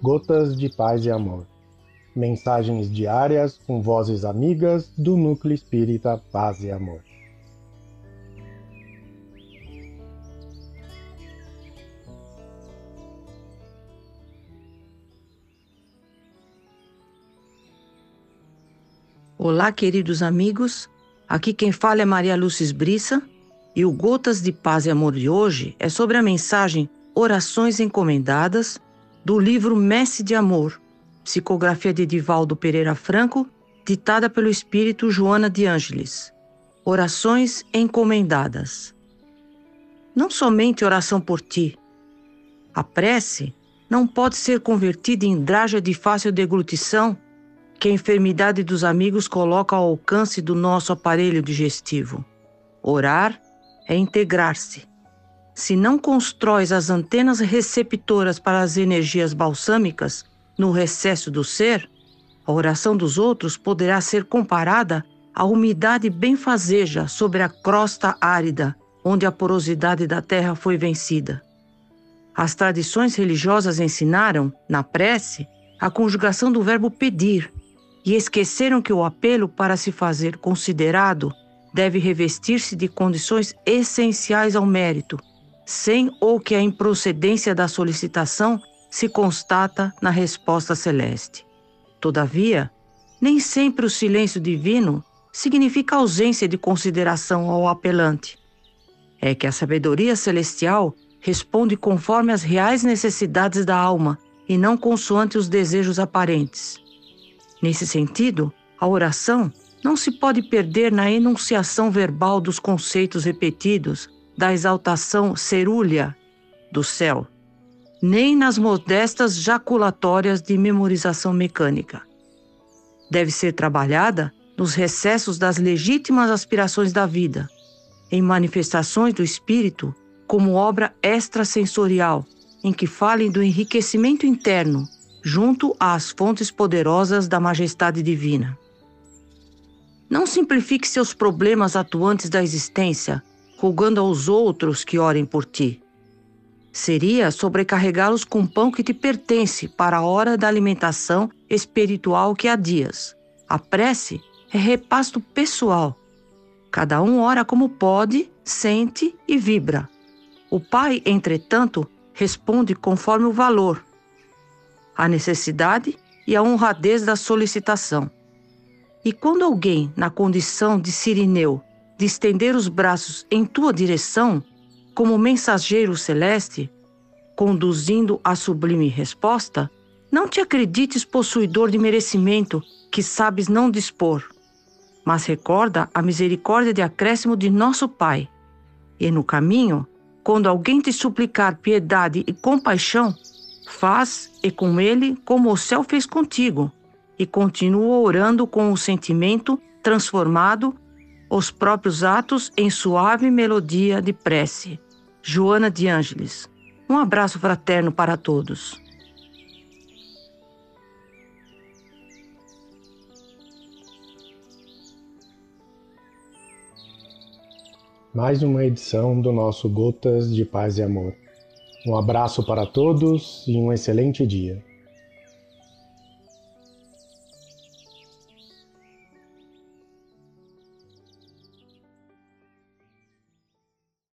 Gotas de Paz e Amor. Mensagens diárias com vozes amigas do Núcleo Espírita Paz e Amor. Olá, queridos amigos. Aqui quem fala é Maria Lúcia Brissa e o Gotas de Paz e Amor de hoje é sobre a mensagem Orações Encomendadas do livro Messe de Amor, psicografia de Divaldo Pereira Franco, ditada pelo espírito Joana de Ângeles. Orações encomendadas. Não somente oração por ti. A prece não pode ser convertida em draja de fácil deglutição que a enfermidade dos amigos coloca ao alcance do nosso aparelho digestivo. Orar é integrar-se. Se não constróis as antenas receptoras para as energias balsâmicas no recesso do ser, a oração dos outros poderá ser comparada à umidade benfazeja sobre a crosta árida, onde a porosidade da terra foi vencida. As tradições religiosas ensinaram, na prece, a conjugação do verbo pedir, e esqueceram que o apelo para se fazer considerado deve revestir-se de condições essenciais ao mérito, sem ou que a improcedência da solicitação se constata na resposta celeste. Todavia, nem sempre o silêncio divino significa ausência de consideração ao apelante. É que a sabedoria celestial responde conforme as reais necessidades da alma e não consoante os desejos aparentes. Nesse sentido, a oração não se pode perder na enunciação verbal dos conceitos repetidos da exaltação cerúlea do céu, nem nas modestas jaculatórias de memorização mecânica. Deve ser trabalhada nos recessos das legítimas aspirações da vida, em manifestações do espírito como obra extrasensorial, em que falem do enriquecimento interno junto às fontes poderosas da majestade divina. Não simplifique seus problemas atuantes da existência, rogando aos outros que orem por ti. Seria sobrecarregá-los com pão que te pertence para a hora da alimentação espiritual que há dias. A prece é repasto pessoal. Cada um ora como pode, sente e vibra. O Pai, entretanto, responde conforme o valor, a necessidade e a honradez da solicitação. E quando alguém, na condição de sirineu, de estender os braços em tua direção, como mensageiro celeste, conduzindo a sublime resposta, não te acredites possuidor de merecimento que sabes não dispor, mas recorda a misericórdia de acréscimo de nosso Pai. E no caminho, quando alguém te suplicar piedade e compaixão, Faz e com ele como o céu fez contigo, e continua orando com o sentimento transformado, os próprios atos em suave melodia de prece. Joana de Ângeles. Um abraço fraterno para todos. Mais uma edição do nosso Gotas de Paz e Amor. Um abraço para todos e um excelente dia.